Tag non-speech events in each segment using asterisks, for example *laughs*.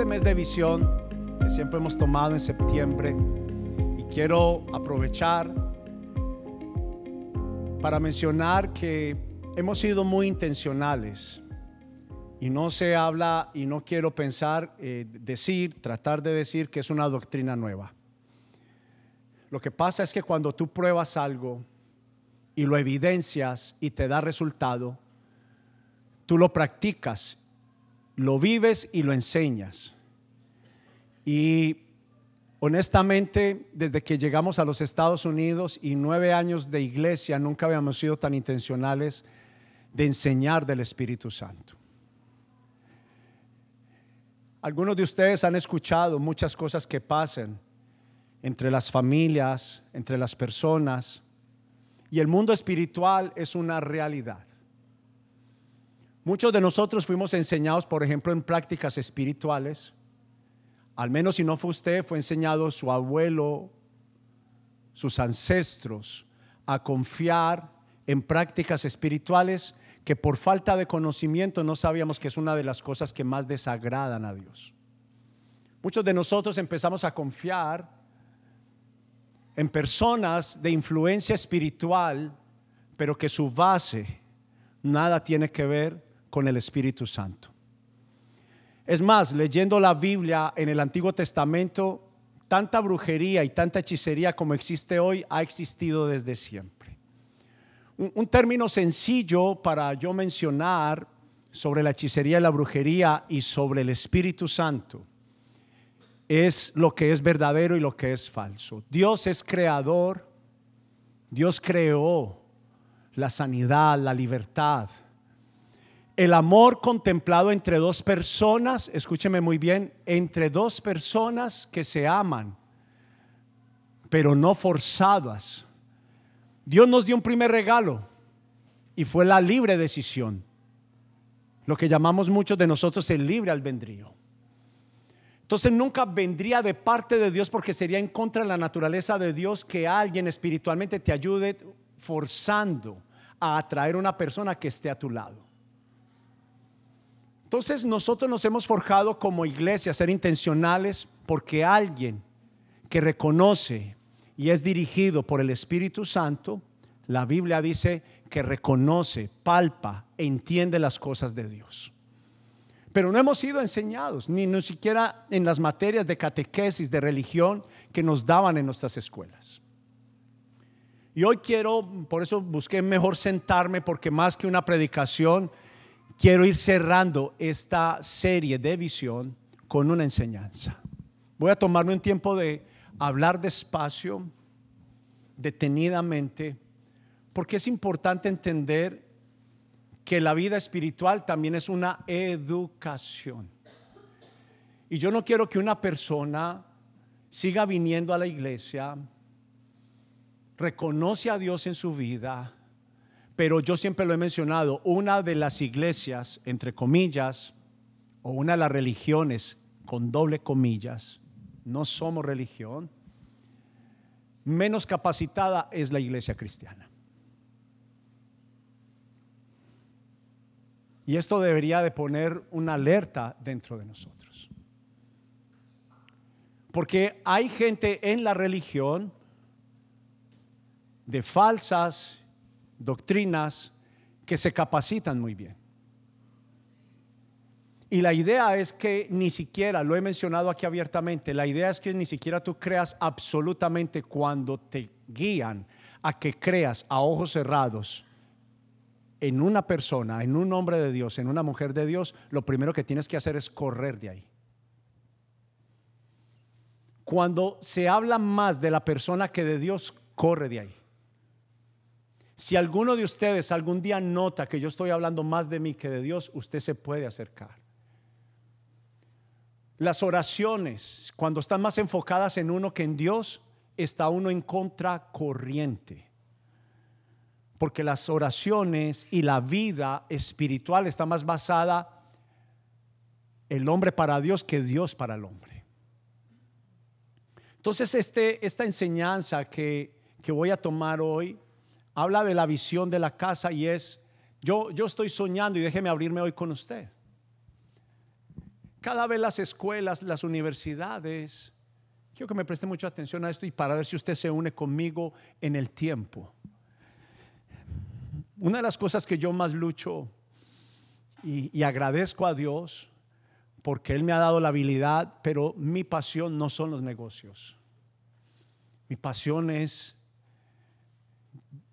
este mes de visión que siempre hemos tomado en septiembre y quiero aprovechar para mencionar que hemos sido muy intencionales y no se habla y no quiero pensar, eh, decir, tratar de decir que es una doctrina nueva. Lo que pasa es que cuando tú pruebas algo y lo evidencias y te da resultado, tú lo practicas, lo vives y lo enseñas. Y honestamente, desde que llegamos a los Estados Unidos y nueve años de iglesia, nunca habíamos sido tan intencionales de enseñar del Espíritu Santo. Algunos de ustedes han escuchado muchas cosas que pasan entre las familias, entre las personas, y el mundo espiritual es una realidad. Muchos de nosotros fuimos enseñados, por ejemplo, en prácticas espirituales. Al menos si no fue usted, fue enseñado su abuelo, sus ancestros, a confiar en prácticas espirituales que por falta de conocimiento no sabíamos que es una de las cosas que más desagradan a Dios. Muchos de nosotros empezamos a confiar en personas de influencia espiritual, pero que su base nada tiene que ver con el Espíritu Santo. Es más, leyendo la Biblia en el Antiguo Testamento, tanta brujería y tanta hechicería como existe hoy ha existido desde siempre un, término sencillo para yo mencionar sobre la hechicería y la brujería y sobre el Espíritu Santo es lo que es verdadero y lo que es falso. Dios es creador, Dios creó la sanidad, la libertad. El amor contemplado entre dos personas, escúcheme muy bien, entre dos personas que se aman, pero no forzadas Dios nos dio un primer regalo y fue la libre decisión. Lo que llamamos muchos de nosotros el libre albedrío. Entonces nunca vendría de parte de Dios porque sería en contra de la naturaleza de Dios que alguien espiritualmente te ayude forzando a atraer una persona que esté a tu lado. Entonces nosotros nos hemos forjado como iglesia a ser intencionales porque alguien que reconoce y es dirigido por el Espíritu Santo, la Biblia dice que reconoce, palpa, entiende las cosas de Dios. Pero no hemos sido enseñados, ni, ni siquiera en las materias de catequesis, de religión que nos daban en nuestras escuelas. Y hoy quiero, por eso busqué mejor sentarme, porque más que una predicación, quiero ir cerrando esta serie de visión con una enseñanza. Voy a tomarme un tiempo de hablar despacio, detenidamente, porque es importante entender que la vida espiritual también es una educación. Y yo no quiero que una persona siga viniendo a la iglesia, reconoce a Dios en su vida, pero yo siempre lo he mencionado, una de las iglesias, entre comillas, o una de las religiones, con doble comillas, no somos religión, menos capacitada es la iglesia cristiana. Y esto debería de poner una alerta dentro de nosotros. Porque hay gente en la religión de falsas doctrinas que se capacitan muy bien. Y la idea es que ni siquiera, lo he mencionado aquí abiertamente, la idea es que ni siquiera tú creas absolutamente cuando te guían a que creas a ojos cerrados en una persona, en un hombre de Dios, en una mujer de Dios, lo primero que tienes que hacer es correr de ahí. Cuando se habla más de la persona que de Dios, corre de ahí. Si alguno de ustedes algún día nota que yo estoy hablando más de mí que de Dios, usted se puede acercar. Las oraciones, cuando están más enfocadas en uno que en Dios, está uno en contracorriente. Porque las oraciones y la vida espiritual está más basada el hombre para Dios que Dios para el hombre. Entonces, este, esta enseñanza que, que voy a tomar hoy habla de la visión de la casa y es, yo, yo estoy soñando y déjeme abrirme hoy con usted cada vez las escuelas, las universidades, quiero que me preste mucha atención a esto y para ver si usted se une conmigo en el tiempo. Una de las cosas que yo más lucho y, y agradezco a Dios porque Él me ha dado la habilidad, pero mi pasión no son los negocios. Mi pasión es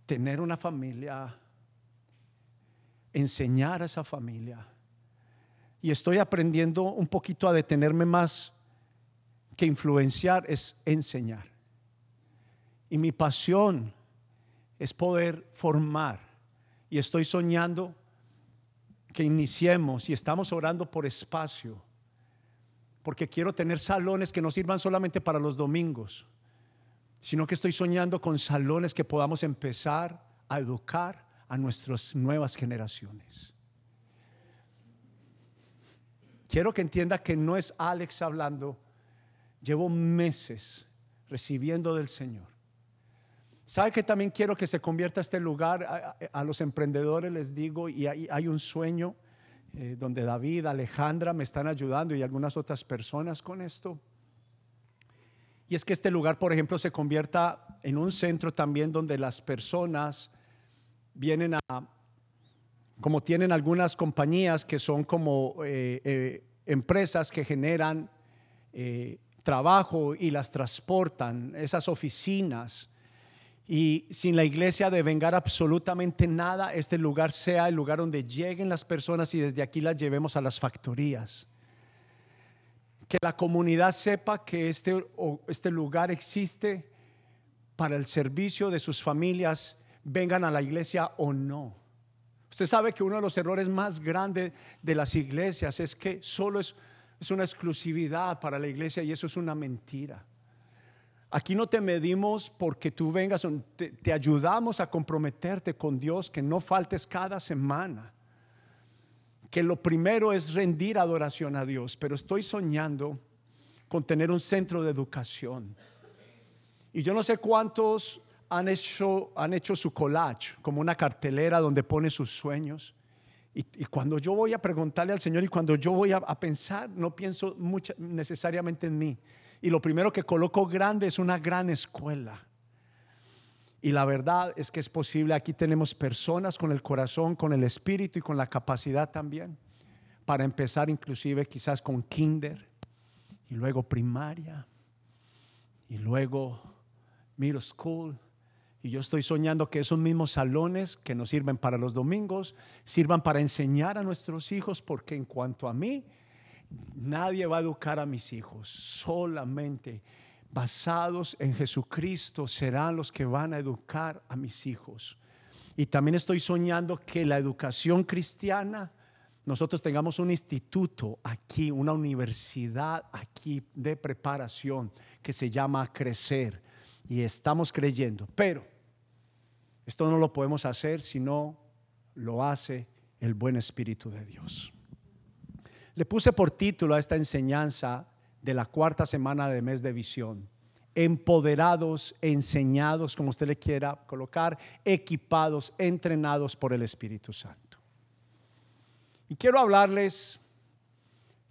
tener una familia, enseñar a esa familia. Y estoy aprendiendo un poquito a detenerme más que influenciar, es enseñar. Y mi pasión es poder formar. Y estoy soñando que iniciemos y estamos orando por espacio, porque quiero tener salones que no sirvan solamente para los domingos, sino que estoy soñando con salones que podamos empezar a educar a nuestras nuevas generaciones. Quiero que entienda que no es Alex hablando, llevo meses recibiendo del Señor. ¿Sabe que también quiero que se convierta este lugar? A, los emprendedores les digo, y hay, hay un sueño eh, donde David, Alejandra me están ayudando y algunas otras personas con esto. Y es que este lugar, por ejemplo, se convierta en un centro también donde las personas vienen a, como tienen algunas compañías que son como eh, eh, empresas que generan eh, trabajo y las transportan, esas oficinas. Y sin la iglesia de vengar absolutamente nada, este lugar sea el lugar donde lleguen las personas y desde aquí las llevemos a las factorías que la comunidad sepa que este, este lugar existe para el servicio de sus familias, vengan a la iglesia o no. Usted sabe que uno de los errores más grandes de las iglesias es que solo es, es una exclusividad para la iglesia y eso es una mentira. Aquí no te medimos porque tú vengas, te, te ayudamos a comprometerte con Dios, que no faltes cada semana que lo primero es rendir adoración a Dios, pero estoy soñando con tener un centro de educación. Y yo no sé cuántos han hecho, han hecho su collage, como una cartelera donde pone sus sueños. Y, cuando yo voy a preguntarle al Señor y cuando yo voy a, pensar, no pienso necesariamente en mí. Y lo primero que coloco grande es una gran escuela. Y la verdad es que es posible, aquí tenemos personas con el corazón, con el espíritu y con la capacidad también para empezar inclusive quizás con kinder y luego primaria y luego middle school. Y yo estoy soñando que esos mismos salones que nos sirven para los domingos sirvan para enseñar a nuestros hijos, porque en cuanto a mí, nadie va a educar a mis hijos, solamente basados en Jesucristo serán los que van a educar a mis hijos. Y también estoy soñando que la educación cristiana, nosotros tengamos un instituto aquí, una universidad aquí de preparación que se llama Crecer. Y estamos creyendo. Pero esto no lo podemos hacer si no lo hace el buen Espíritu de Dios. Le puse por título a esta enseñanza de la cuarta semana de mes de visión. Empoderados, enseñados, como usted le quiera colocar, equipados, entrenados por el Espíritu Santo. Y quiero hablarles,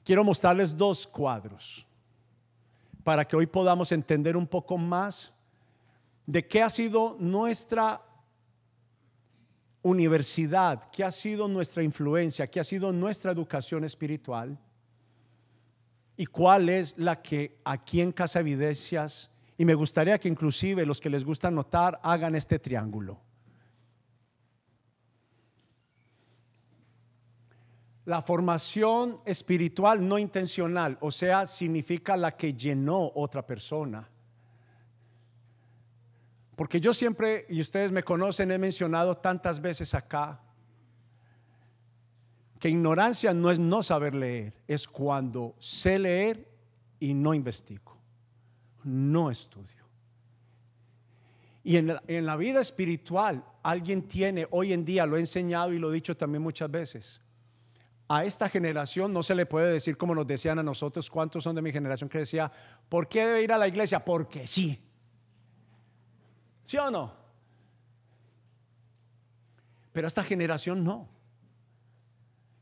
quiero mostrarles dos cuadros para que hoy podamos entender un poco más de qué ha sido nuestra universidad, qué ha sido nuestra influencia, qué ha sido nuestra educación espiritual y cuál es la que aquí en Casa Evidencias, y me gustaría que inclusive los que les gusta notar hagan este triángulo. La formación espiritual no intencional, o sea, significa la que llenó otra persona. Porque yo siempre, y ustedes me conocen, he mencionado tantas veces acá, que ignorancia no es no saber leer, es cuando sé leer y no investigo, no estudio. Y en la, en la, vida espiritual, alguien tiene, hoy en día lo he enseñado y lo he dicho también muchas veces, a esta generación no se le puede decir como nos decían a nosotros, cuántos son de mi generación que decía, ¿por qué debe ir a la iglesia? Porque sí. ¿Sí o no? Pero esta generación no.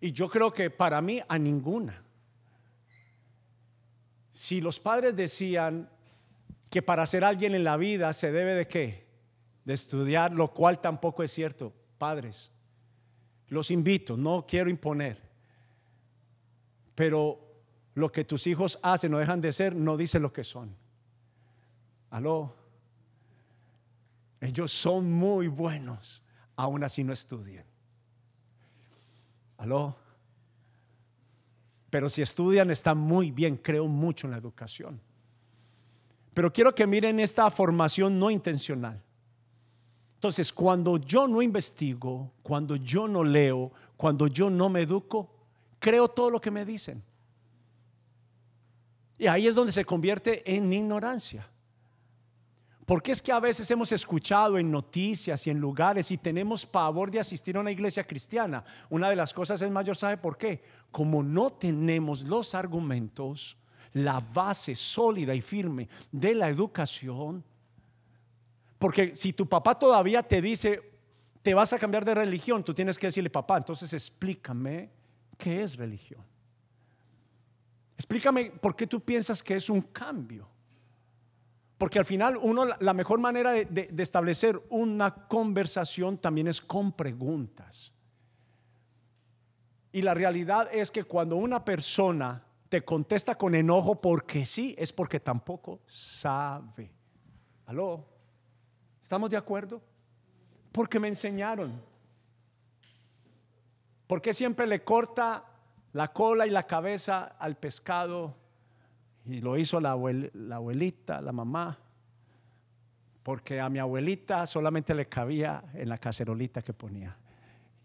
Y yo creo que para mí a ninguna. Si los padres decían que para ser alguien en la vida se debe de qué? De estudiar, lo cual tampoco es cierto. Padres, los invito, no quiero imponer, pero lo que tus hijos hacen o dejan de ser no dice lo que son. Aló. Ellos son muy buenos, aún así no estudian. Aló. Pero si estudian están muy bien, creo mucho en la educación. Pero quiero que miren esta formación no intencional. Entonces, cuando yo no investigo, cuando yo no leo, cuando yo no me educo, creo todo lo que me dicen. Y ahí es donde se convierte en ignorancia. Porque es que a veces hemos escuchado en noticias y en lugares y tenemos pavor de asistir a una iglesia cristiana. Una de las cosas es mayor, ¿sabe por qué? Como no tenemos los argumentos, la base sólida y firme de la educación. Porque si tu papá todavía te dice, te vas a cambiar de religión, tú tienes que decirle, papá, entonces explícame qué es religión. Explícame por qué tú piensas que es un cambio. Porque al final uno, la mejor manera de, establecer una conversación también es con preguntas. Y la realidad es que cuando una persona te contesta con enojo porque sí, es porque tampoco sabe. ¿Aló? ¿Estamos de acuerdo? Porque me enseñaron. Porque siempre le corta la cola y la cabeza al pescado y lo hizo la, abuelita, la mamá, porque a mi abuelita solamente le cabía en la cacerolita que ponía.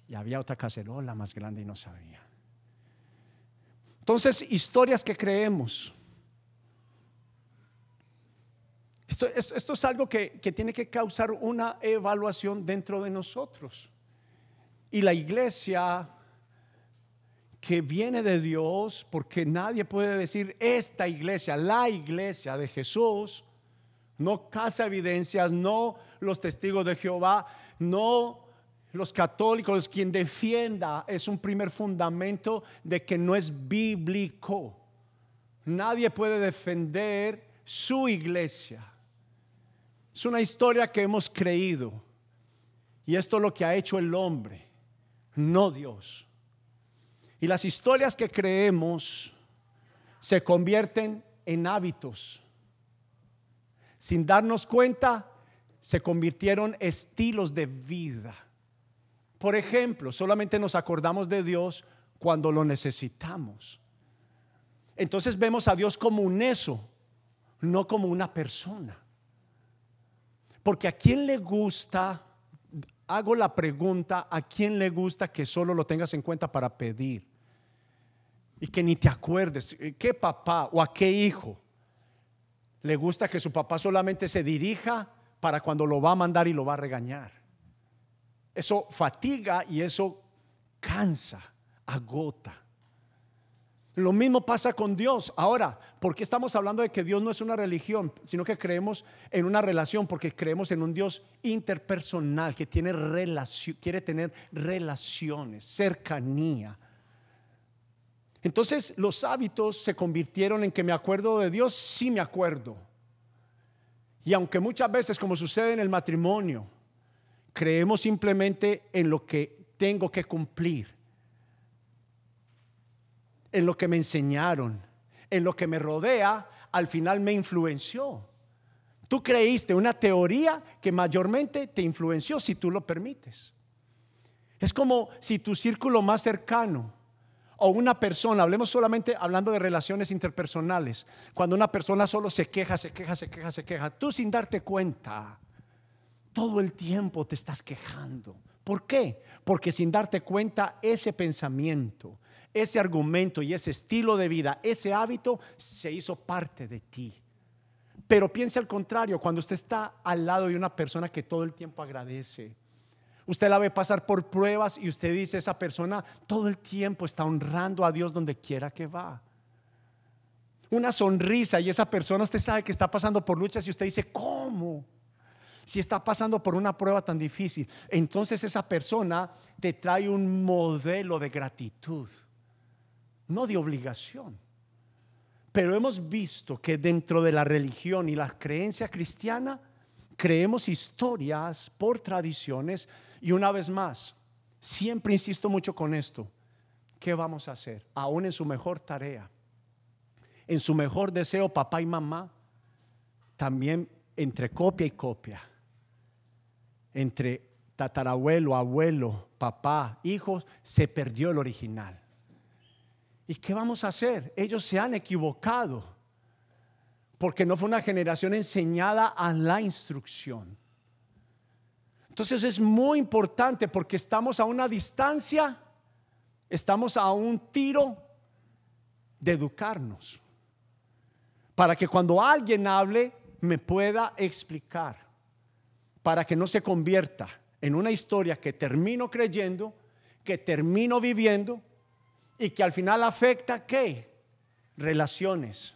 Y había otra cacerola más grande y no sabía. Entonces, historias que creemos. Esto, esto, es algo que, que tiene que causar una evaluación dentro de nosotros. Y la iglesia que viene de Dios, porque nadie puede decir esta iglesia, la iglesia de Jesús, no casa evidencias, no los testigos de Jehová, no los católicos, quien defienda es un primer fundamento de que no es bíblico. Nadie puede defender su iglesia. Es una historia que hemos creído. Y esto es lo que ha hecho el hombre, no Dios. Y las historias que creemos se convierten en hábitos. Sin darnos cuenta, se convirtieron estilos de vida. Por ejemplo, solamente nos acordamos de Dios cuando lo necesitamos. Entonces vemos a Dios como un eso, no como una persona. Porque a quién le gusta hago la pregunta, ¿a quién le gusta que solo lo tengas en cuenta para pedir? Y que ni te acuerdes, ¿qué papá o a qué hijo le gusta que su papá solamente se dirija para cuando lo va a mandar y lo va a regañar? Eso fatiga y eso cansa, agota. Lo mismo pasa con Dios. Ahora, ¿por qué estamos hablando de que Dios no es una religión, sino que creemos en una relación? Porque creemos en un Dios interpersonal que tiene relación, quiere tener relaciones, cercanía. Entonces los hábitos se convirtieron en que me acuerdo de Dios, sí me acuerdo. Y aunque muchas veces, como sucede en el matrimonio, creemos simplemente en lo que tengo que cumplir en lo que me enseñaron, en lo que me rodea, al final me influenció. Tú creíste una teoría que mayormente te influenció si tú lo permites. Es como si tu círculo más cercano o una persona, hablemos solamente hablando de relaciones interpersonales, cuando una persona solo se queja, se queja, se queja, se queja, tú sin darte cuenta, todo el tiempo te estás quejando. ¿Por qué? Porque sin darte cuenta ese pensamiento, ese argumento y ese estilo de vida, ese hábito se hizo parte de ti. Pero piense al contrario, cuando usted está al lado de una persona que todo el tiempo agradece, usted la ve pasar por pruebas y usted dice, esa persona todo el tiempo está honrando a Dios donde quiera que va. Una sonrisa y esa persona usted sabe que está pasando por luchas y usted dice, ¿cómo? Si está pasando por una prueba tan difícil, entonces esa persona te trae un modelo de gratitud no de obligación. Pero hemos visto que dentro de la religión y la creencia cristiana, creemos historias por tradiciones y una vez más, siempre insisto mucho con esto, ¿qué vamos a hacer? Aún en su mejor tarea, en su mejor deseo, papá y mamá, también entre copia y copia, entre tatarabuelo, abuelo, papá, hijos, se perdió el original. ¿Y qué vamos a hacer? Ellos se han equivocado porque no fue una generación enseñada a la instrucción. Entonces es muy importante porque estamos a una distancia, estamos a un tiro de educarnos, para que cuando alguien hable me pueda explicar, para que no se convierta en una historia que termino creyendo, que termino viviendo y que al final afecta qué? Relaciones.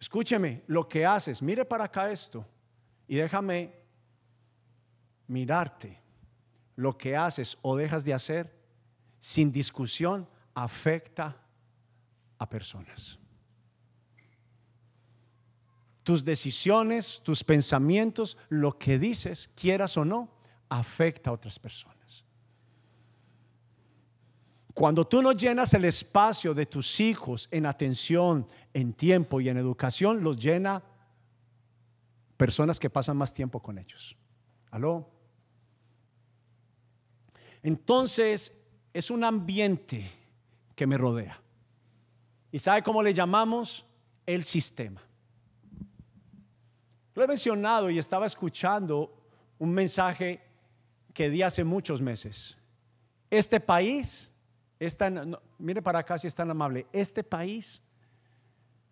Escúcheme, lo que haces, mire para acá esto y déjame mirarte. Lo que haces o dejas de hacer sin discusión afecta a personas. Tus decisiones, tus pensamientos, lo que dices, quieras o no, afecta a otras personas. Cuando tú no llenas el espacio de tus hijos en atención, en tiempo y en educación, los llena personas que pasan más tiempo con ellos. ¿Aló? Entonces, es un ambiente que me rodea. ¿Y sabe cómo le llamamos? El sistema. Lo he mencionado y estaba escuchando un mensaje que di hace muchos meses. Este país, mire para acá si es tan amable, este país,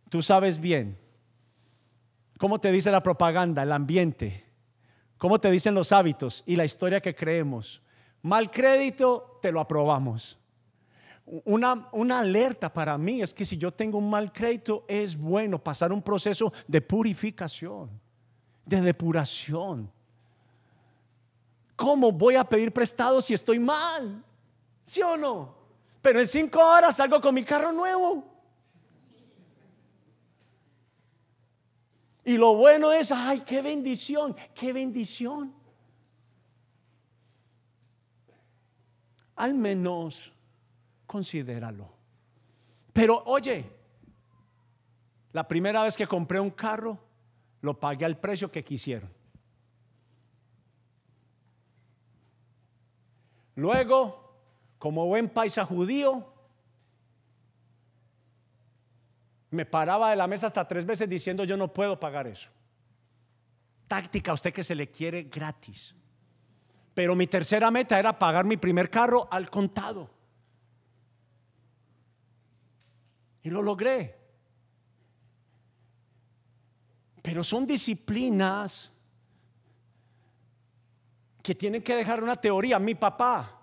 tú sabes bien, cómo te dice la propaganda, el ambiente, cómo te dicen los hábitos y la historia que creemos. Mal crédito, te lo aprobamos. Una, una, alerta para mí es que si yo tengo un mal crédito es bueno pasar un proceso de purificación de depuración. ¿Cómo voy a pedir prestado si estoy mal? ¿Sí o no? Pero en cinco horas salgo con mi carro nuevo. Y lo bueno es, ay, qué bendición, qué bendición. Al menos considéralo. Pero oye, la primera vez que compré un carro, lo pagué al precio que quisieron. Luego, como buen paisa judío, me paraba de la mesa hasta tres veces diciendo yo no puedo pagar eso. Táctica a usted que se le quiere gratis. Pero mi tercera meta era pagar mi primer carro al contado. Y lo logré. Pero son disciplinas que tienen que dejar una teoría. Mi papá,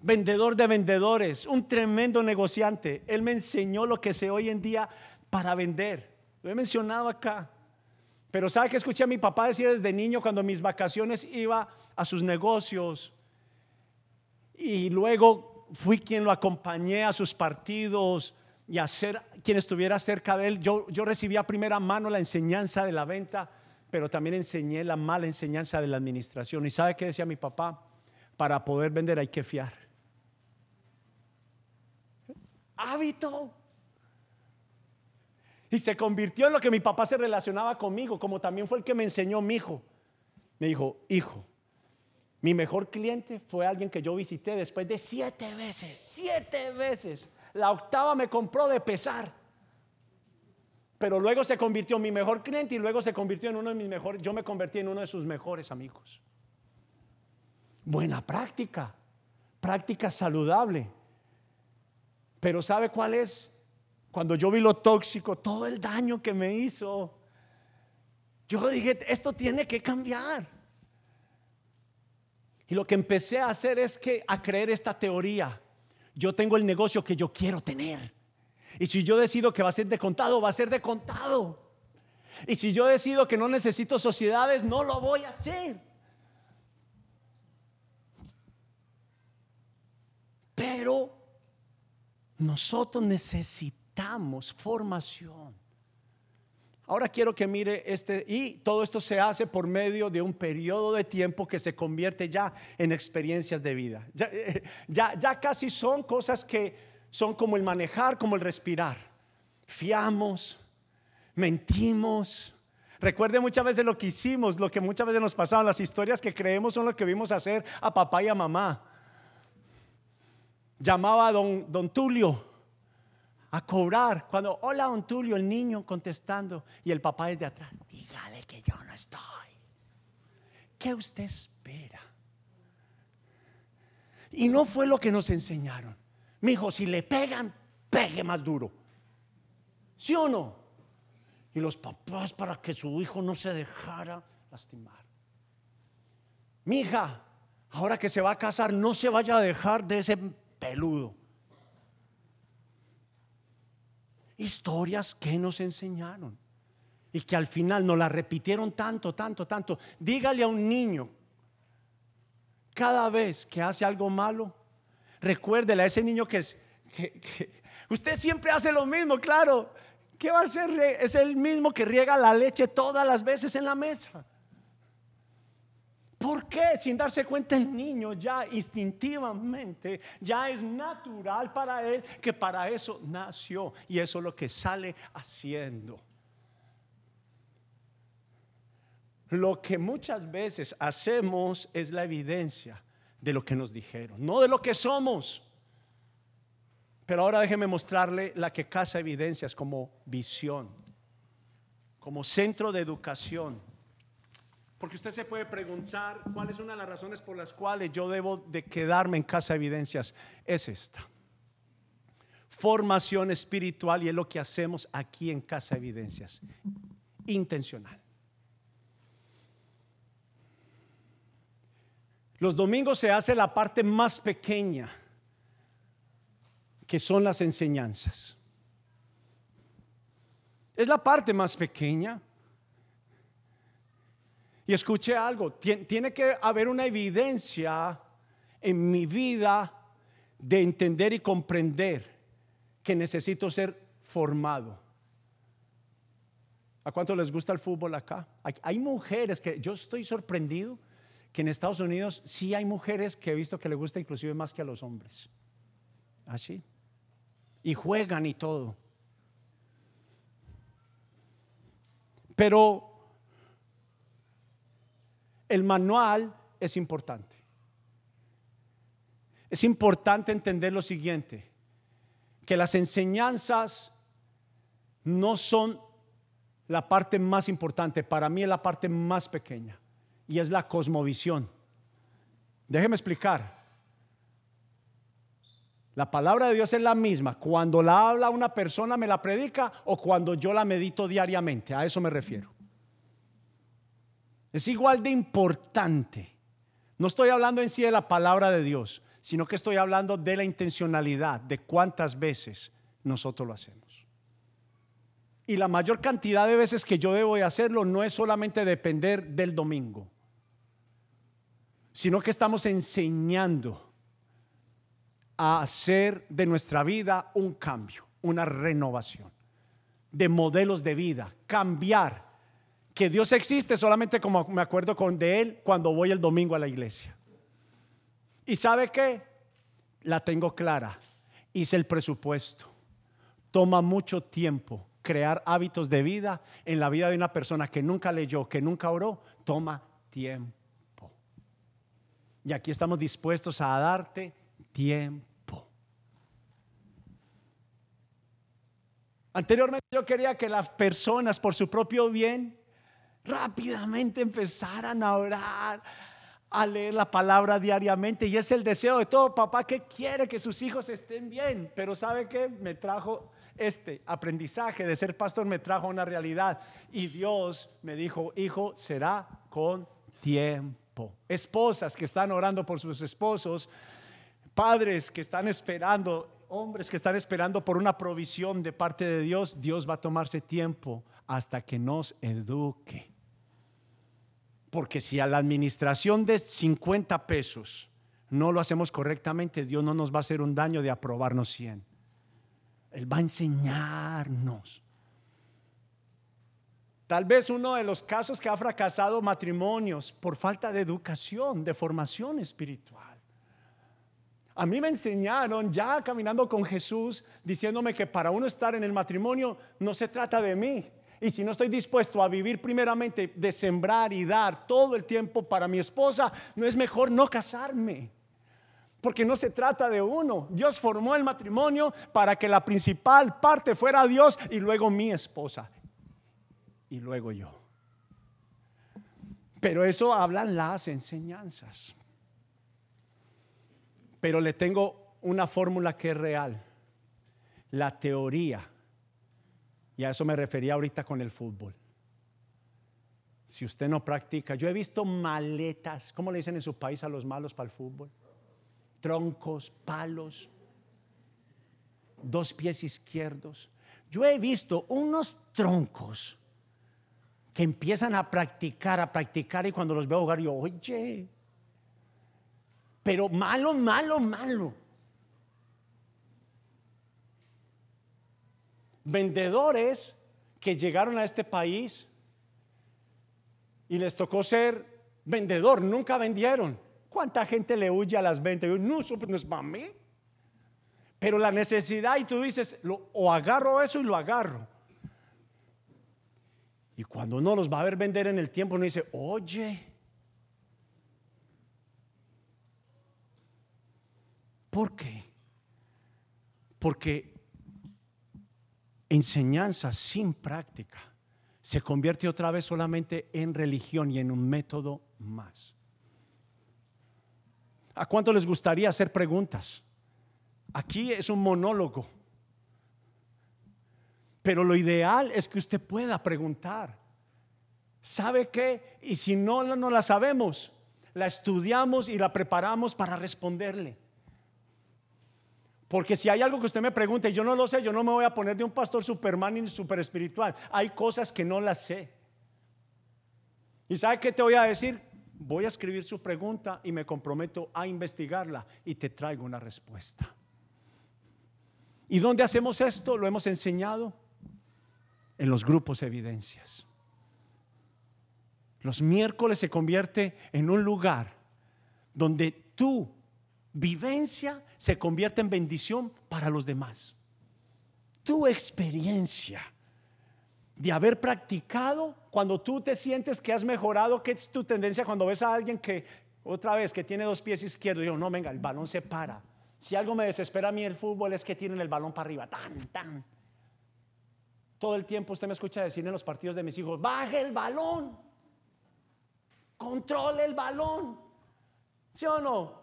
vendedor de vendedores, un tremendo negociante, él me enseñó lo que sé hoy en día para vender. Lo he mencionado acá. Pero ¿sabe que escuché a mi papá decir desde niño cuando mis vacaciones iba a sus negocios? Y luego fui quien lo acompañé a sus partidos y hacer quien estuviera cerca de él. Yo, yo recibí a primera mano la enseñanza de la venta, pero también enseñé la mala enseñanza de la administración. ¿Y sabe qué decía mi papá? Para poder vender hay que fiar. Hábito. Y se convirtió en lo que mi papá se relacionaba conmigo, como también fue el que me enseñó mi hijo. Me dijo, hijo, mi mejor cliente fue alguien que yo visité después de siete veces, siete veces la octava me compró de pesar. Pero luego se convirtió en mi mejor cliente y luego se convirtió en uno de mis mejores, yo me convertí en uno de sus mejores amigos. Buena práctica, práctica saludable. Pero ¿sabe cuál es? Cuando yo vi lo tóxico, todo el daño que me hizo, yo dije, esto tiene que cambiar. Y lo que empecé a hacer es que a creer esta teoría yo tengo el negocio que yo quiero tener. Y si yo decido que va a ser de contado, va a ser de contado. Y si yo decido que no necesito sociedades, no lo voy a hacer. Pero nosotros necesitamos formación. Ahora quiero que mire este, y todo esto se hace por medio de un periodo de tiempo que se convierte ya en experiencias de vida. Ya, ya, ya casi son cosas que son como el manejar, como el respirar. Fiamos, mentimos. Recuerde muchas veces lo que hicimos, lo que muchas veces nos pasaron, las historias que creemos son lo que vimos hacer a papá y a mamá. Llamaba a don, don Tulio a cobrar. Cuando, hola, don Tulio, el niño contestando y el papá es de atrás, dígale que yo no estoy. ¿Qué usted espera? Y no fue lo que nos enseñaron. Mi hijo, si le pegan, pegue más duro. ¿Sí o no? Y los papás para que su hijo no se dejara lastimar. Mi hija, ahora que se va a casar, no se vaya a dejar de ese peludo. historias que nos enseñaron y que al final nos la repitieron tanto, tanto, tanto. Dígale a un niño, cada vez que hace algo malo, recuérdele a ese niño que es, usted siempre hace lo mismo, claro. ¿Qué va a hacer? Es el mismo que riega la leche todas las veces en la mesa. ¿Por qué? Sin darse cuenta el niño ya instintivamente, ya es natural para él que para eso nació. Y eso es lo que sale haciendo. Lo que muchas veces hacemos es la evidencia de lo que nos dijeron, no de lo que somos. Pero ahora déjeme mostrarle la que casa evidencias como visión, como centro de educación porque usted se puede preguntar cuál es una de las razones por las cuales yo debo de quedarme en casa de evidencias. Es esta. Formación espiritual y es lo que hacemos aquí en casa de evidencias. Intencional. Los domingos se hace la parte más pequeña, que son las enseñanzas. Es la parte más pequeña y escuche algo, tiene que haber una evidencia en mi vida de entender y comprender que necesito ser formado. ¿A cuánto les gusta el fútbol acá? Hay, mujeres que yo estoy sorprendido que en Estados Unidos sí hay mujeres que he visto que les gusta inclusive más que a los hombres. Así. y juegan y todo. Pero el manual es importante. Es importante entender lo siguiente, que las enseñanzas no son la parte más importante, para mí es la parte más pequeña y es la cosmovisión. Déjeme explicar. La palabra de Dios es la misma cuando la habla una persona, me la predica o cuando yo la medito diariamente. A eso me refiero. Es igual de importante. No estoy hablando en sí de la palabra de Dios, sino que estoy hablando de la intencionalidad, de cuántas veces nosotros lo hacemos. Y la mayor cantidad de veces que yo debo de hacerlo no es solamente depender del domingo, sino que estamos enseñando a hacer de nuestra vida un cambio, una renovación de modelos de vida, cambiar que Dios existe solamente como me acuerdo con de Él cuando voy el domingo a la iglesia. ¿Y sabe qué? La tengo clara. Hice el presupuesto. Toma mucho tiempo crear hábitos de vida en la vida de una persona que nunca leyó, que nunca oró. Toma tiempo. Y aquí estamos dispuestos a darte tiempo. Anteriormente yo quería que las personas por su propio bien rápidamente empezaran a orar, a leer la palabra diariamente. Y es el deseo de todo papá que quiere que sus hijos estén bien. Pero ¿sabe qué? Me trajo este aprendizaje de ser pastor, me trajo una realidad. Y Dios me dijo, hijo, será con tiempo. Esposas que están orando por sus esposos, padres que están esperando hombres que están esperando por una provisión de parte de Dios, Dios va a tomarse tiempo hasta que nos eduque. Porque si a la administración de 50 pesos no lo hacemos correctamente, Dios no nos va a hacer un daño de aprobarnos 100. Él va a enseñarnos. Tal vez uno de los casos que ha fracasado matrimonios por falta de educación, de formación espiritual. A mí me enseñaron ya caminando con Jesús, diciéndome que para uno estar en el matrimonio no se trata de mí. Y si no estoy dispuesto a vivir primeramente de sembrar y dar todo el tiempo para mi esposa, no es mejor no casarme. Porque no se trata de uno. Dios formó el matrimonio para que la principal parte fuera Dios y luego mi esposa. Y luego yo. Pero eso hablan las enseñanzas. Pero le tengo una fórmula que es real. La teoría. Y a eso me refería ahorita con el fútbol. Si usted no practica, yo he visto maletas, ¿cómo le dicen en su país a los malos para el fútbol? Troncos, palos, dos pies izquierdos. Yo he visto unos troncos que empiezan a practicar, a practicar y cuando los veo jugar yo, oye, pero malo, malo, malo. Vendedores que llegaron a este país y les tocó ser vendedor, nunca vendieron. ¿Cuánta gente le huye a las ventas? no, eso no es para mí. Pero la necesidad y tú dices, o agarro eso y lo agarro. Y cuando no los va a ver vender en el tiempo, uno dice, oye, ¿Por qué? Porque enseñanza sin práctica se convierte otra vez solamente en religión y en un método más. ¿A cuánto les gustaría hacer preguntas? Aquí es un monólogo. Pero lo ideal es que usted pueda preguntar. ¿Sabe qué? Y si no, no la sabemos, la estudiamos y la preparamos para responderle. Porque si hay algo que usted me pregunte yo no lo sé, yo no me voy a poner de un pastor superman ni super espiritual. Hay cosas que no las sé. ¿Y sabe qué te voy a decir? Voy a escribir su pregunta y me comprometo a investigarla y te traigo una respuesta. ¿Y dónde hacemos esto? Lo hemos enseñado en los grupos evidencias. Los miércoles se convierte en un lugar donde tú vivencia se convierte en bendición para los demás. Tu experiencia de haber practicado, cuando tú te sientes que has mejorado, ¿qué es tu tendencia cuando ves a alguien que, otra vez, que tiene dos pies izquierdos? Yo, no, venga, el balón se para. Si algo me desespera a mí el fútbol es que tienen el balón para arriba, tan, tan. Todo el tiempo usted me escucha decir en los partidos de mis hijos, baje el balón, controle el balón. ¿Sí o no?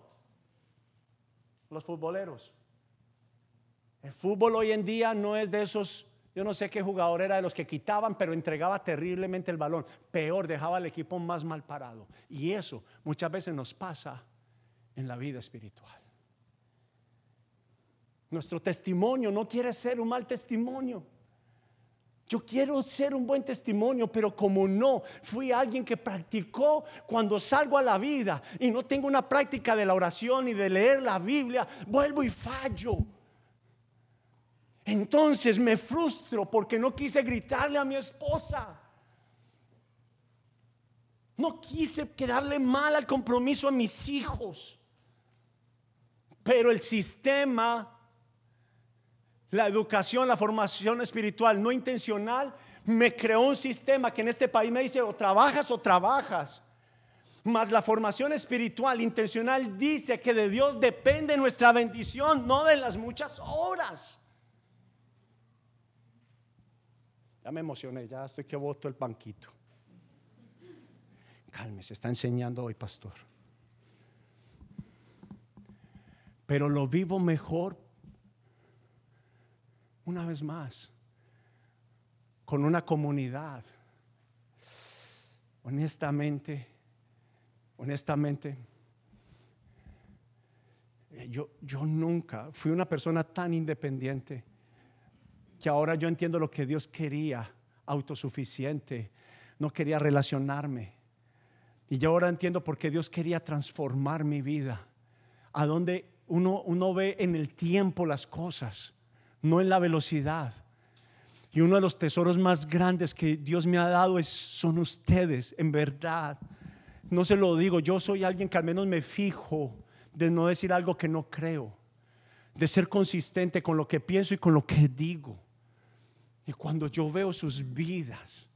Los futboleros. El fútbol hoy en día no es de esos, yo no sé qué jugador era de los que quitaban, pero entregaba terriblemente el balón. Peor, dejaba al equipo más mal parado. Y eso muchas veces nos pasa en la vida espiritual. Nuestro testimonio no quiere ser un mal testimonio. Yo quiero ser un buen testimonio, pero como no fui alguien que practicó cuando salgo a la vida y no tengo una práctica de la oración y de leer la Biblia, vuelvo y fallo. Entonces me frustro porque no quise gritarle a mi esposa. No quise quedarle mal al compromiso a mis hijos. Pero el sistema la educación, la formación espiritual no intencional me creó un sistema que en este país me dice o trabajas o trabajas. Mas la formación espiritual intencional dice que de Dios depende nuestra bendición, no de las muchas horas. Ya me emocioné, ya estoy que voto el banquito. Calme, se está enseñando hoy, pastor. Pero lo vivo mejor una vez más, con una comunidad. Honestamente, honestamente, eh, yo, yo nunca fui una persona tan independiente que ahora yo entiendo lo que Dios quería, autosuficiente, no quería relacionarme. Y yo ahora entiendo por qué Dios quería transformar mi vida, a donde uno, uno ve en el tiempo las cosas no en la velocidad. Y uno de los tesoros más grandes que Dios me ha dado es, son ustedes, en verdad. No se lo digo, yo soy alguien que al menos me fijo de no decir algo que no creo, de ser consistente con lo que pienso y con lo que digo. Y cuando yo veo sus vidas,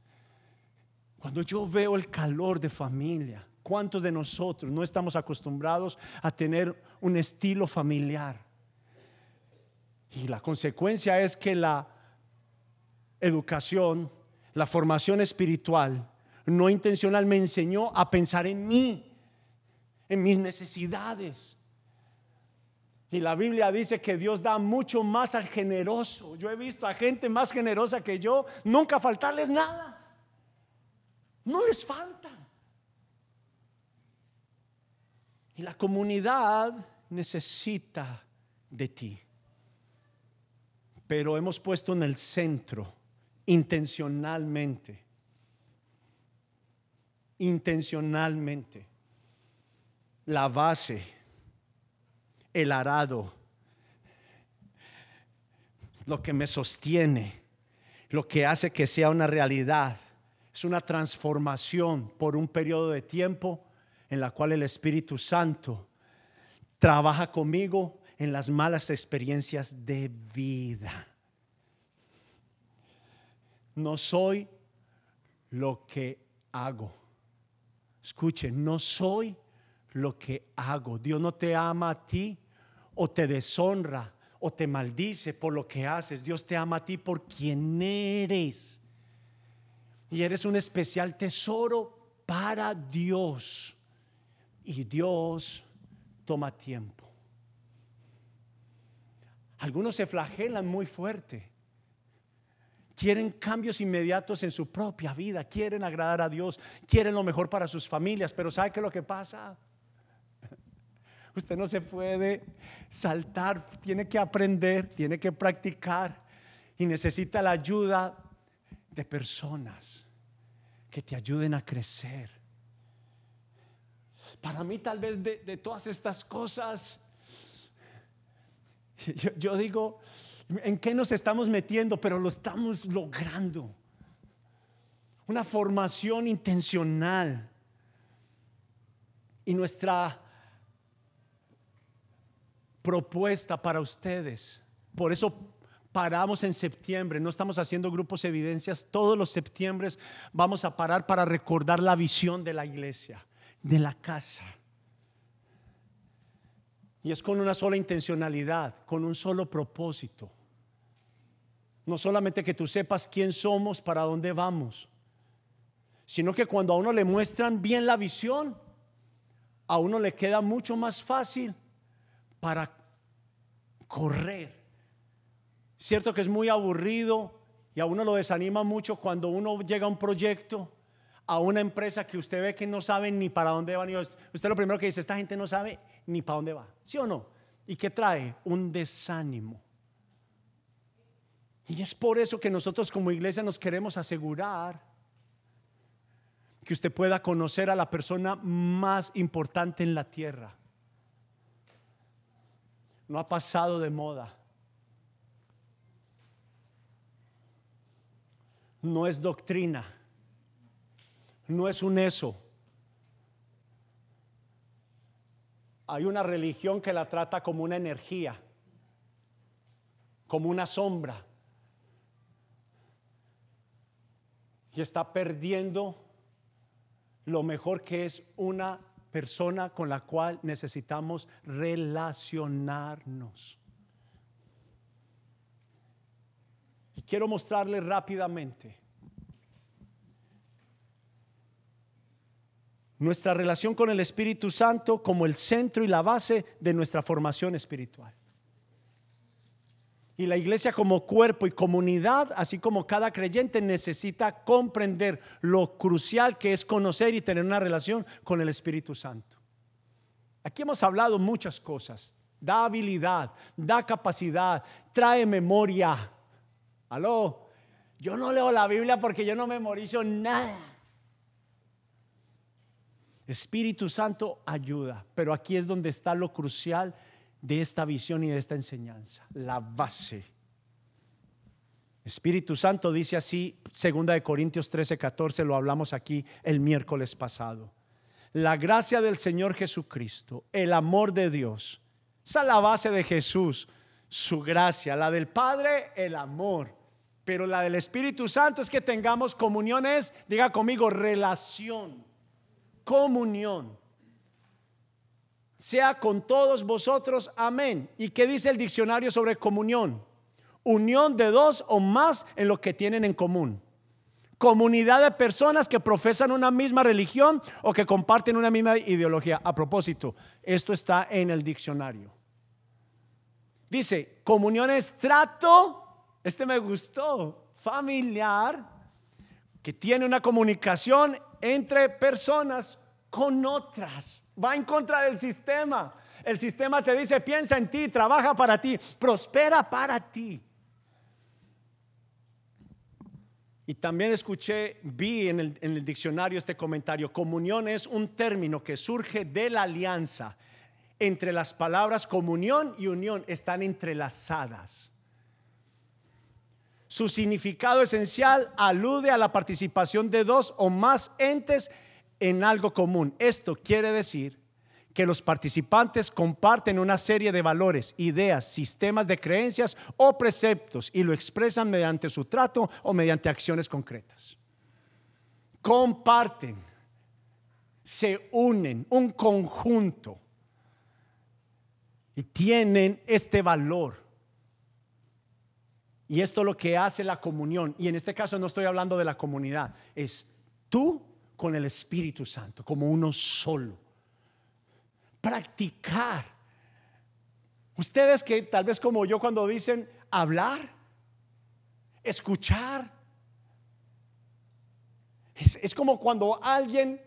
cuando yo veo el calor de familia, ¿cuántos de nosotros no estamos acostumbrados a tener un estilo familiar? Y la consecuencia es que la educación, la formación espiritual, no intencional me enseñó a pensar en mí, en mis necesidades. Y la Biblia dice que Dios da mucho más al generoso. Yo he visto a gente más generosa que yo, nunca faltarles nada. No les falta. Y la comunidad necesita de ti. Pero hemos puesto en el centro intencionalmente intencionalmente. La base, el arado, lo que me sostiene, lo que hace que sea una realidad, es una transformación por un periodo de tiempo en la cual el Espíritu Santo trabaja conmigo en las malas experiencias de vida. No soy lo que hago Escuche, no soy lo que hago. Dios no te ama a ti o te deshonra o te maldice por lo que haces. Dios te ama a ti por quien eres. Y eres un especial tesoro para Dios. Y Dios toma tiempo. Algunos se flagelan muy fuerte quieren cambios inmediatos en su propia vida, quieren agradar a Dios, quieren lo mejor para sus familias, pero ¿sabe qué es lo que pasa? *laughs* Usted no se puede saltar, tiene que aprender, tiene que practicar y necesita la ayuda de personas que te ayuden a crecer. Para mí tal vez de, todas estas cosas, *laughs* yo digo, en qué nos estamos metiendo, pero lo estamos logrando. Una formación intencional. Y nuestra propuesta para ustedes, por eso paramos en septiembre, no estamos haciendo grupos evidencias, todos los septiembre vamos a parar para recordar la visión de la iglesia, de la casa. Y es con una sola intencionalidad, con un solo propósito. No solamente que tú sepas quién somos, para dónde vamos, sino que cuando a uno le muestran bien la visión, a uno le queda mucho más fácil para correr. Cierto que es muy aburrido y a uno lo desanima mucho cuando uno llega a un proyecto, a una empresa que usted ve que no sabe ni para dónde va. Usted lo primero que dice, esta gente no sabe ni para dónde va. ¿Sí o no? ¿Y qué trae? Un desánimo. Y es por eso que nosotros como iglesia nos queremos asegurar que usted pueda conocer a la persona más importante en la tierra. No ha pasado de moda. No es doctrina. No es un eso. Hay una religión que la trata como una energía, como una sombra. y está perdiendo lo mejor que es una persona con la cual necesitamos relacionarnos. Y quiero mostrarle rápidamente nuestra relación con el Espíritu Santo como el centro y la base de nuestra formación espiritual. Y la iglesia como cuerpo y comunidad, así como cada creyente, necesita comprender lo crucial que es conocer y tener una relación con el Espíritu Santo. Aquí hemos hablado muchas cosas. Da habilidad, da capacidad, trae memoria. Aló, yo no leo la Biblia porque yo no memorizo nada. Espíritu Santo ayuda, pero aquí es donde está lo crucial de esta visión y de esta enseñanza, la base. Espíritu Santo dice así, segunda de Corintios 13, 14, lo hablamos aquí el miércoles pasado. La gracia del Señor Jesucristo, el amor de Dios, esa es la base de Jesús, su gracia, la del Padre, el amor, pero la del Espíritu Santo es que tengamos comuniones, diga conmigo, relación, comunión. Sea con todos vosotros, amén. ¿Y qué dice el diccionario sobre comunión? unión de dos o más en lo que tienen en común. Comunidad de personas que profesan una misma religión o que comparten una misma ideología. A propósito, esto está en el diccionario. Dice, comunión es trato, este me gustó, familiar, que tiene una comunicación entre personas con otras. Va en contra del sistema. El sistema te dice, piensa en ti, trabaja para ti, prospera para ti. Y también escuché, vi en el, diccionario este comentario, comunión es un término que surge de la alianza. Entre las palabras comunión y unión están entrelazadas. Su significado esencial alude a la participación de dos o más entes en algo común. Esto quiere decir que los participantes comparten una serie de valores, ideas, sistemas de creencias o preceptos y lo expresan mediante su trato o mediante acciones concretas. Comparten, se unen, un conjunto y tienen este valor. Y esto es lo que hace la comunión. Y en este caso no estoy hablando de la comunidad, es tú con el Espíritu Santo, como uno solo practicar. Ustedes que tal vez como yo cuando dicen hablar, escuchar, es, como cuando alguien,